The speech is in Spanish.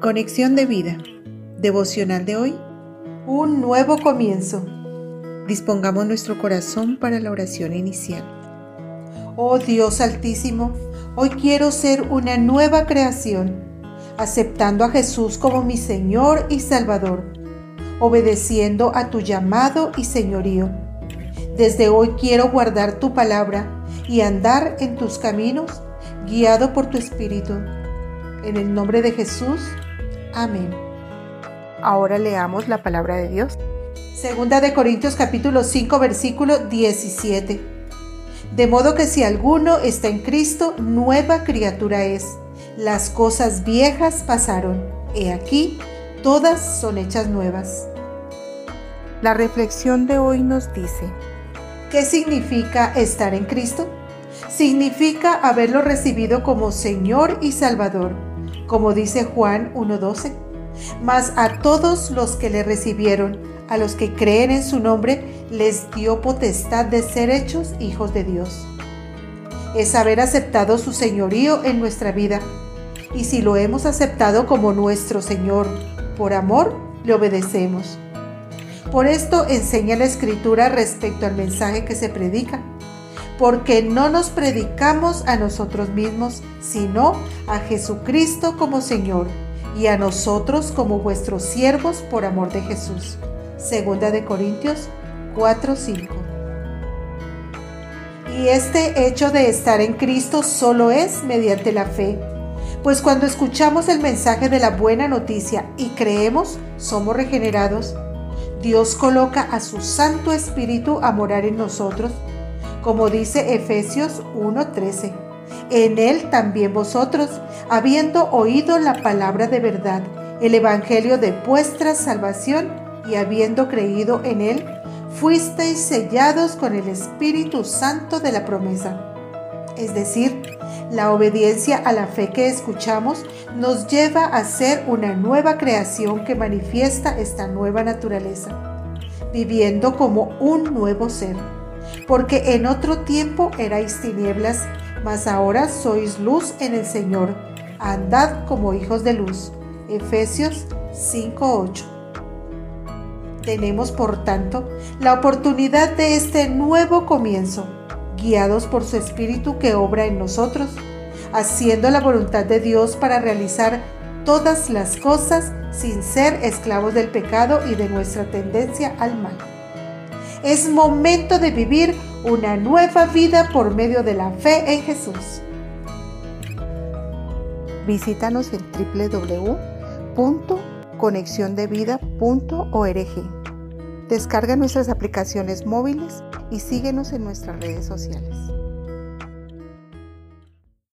Conexión de vida. Devocional de hoy. Un nuevo comienzo. Dispongamos nuestro corazón para la oración inicial. Oh Dios Altísimo, hoy quiero ser una nueva creación, aceptando a Jesús como mi Señor y Salvador, obedeciendo a tu llamado y señorío. Desde hoy quiero guardar tu palabra y andar en tus caminos, guiado por tu Espíritu. En el nombre de Jesús. Amén. Ahora leamos la palabra de Dios. Segunda de Corintios capítulo 5 versículo 17. De modo que si alguno está en Cristo, nueva criatura es. Las cosas viejas pasaron. He aquí, todas son hechas nuevas. La reflexión de hoy nos dice, ¿qué significa estar en Cristo? Significa haberlo recibido como Señor y Salvador como dice Juan 1.12. Mas a todos los que le recibieron, a los que creen en su nombre, les dio potestad de ser hechos hijos de Dios. Es haber aceptado su señorío en nuestra vida. Y si lo hemos aceptado como nuestro Señor, por amor, le obedecemos. Por esto enseña la Escritura respecto al mensaje que se predica porque no nos predicamos a nosotros mismos, sino a Jesucristo como Señor y a nosotros como vuestros siervos por amor de Jesús. Segunda de Corintios 4:5. Y este hecho de estar en Cristo solo es mediante la fe. Pues cuando escuchamos el mensaje de la buena noticia y creemos, somos regenerados. Dios coloca a su Santo Espíritu a morar en nosotros como dice Efesios 1:13. En él también vosotros, habiendo oído la palabra de verdad, el Evangelio de vuestra salvación, y habiendo creído en él, fuisteis sellados con el Espíritu Santo de la promesa. Es decir, la obediencia a la fe que escuchamos nos lleva a ser una nueva creación que manifiesta esta nueva naturaleza, viviendo como un nuevo ser porque en otro tiempo erais tinieblas, mas ahora sois luz en el Señor. Andad como hijos de luz. Efesios 5:8. Tenemos, por tanto, la oportunidad de este nuevo comienzo, guiados por su Espíritu que obra en nosotros, haciendo la voluntad de Dios para realizar todas las cosas sin ser esclavos del pecado y de nuestra tendencia al mal. Es momento de vivir una nueva vida por medio de la fe en Jesús. Visítanos en www.conexiondevida.org. Descarga nuestras aplicaciones móviles y síguenos en nuestras redes sociales.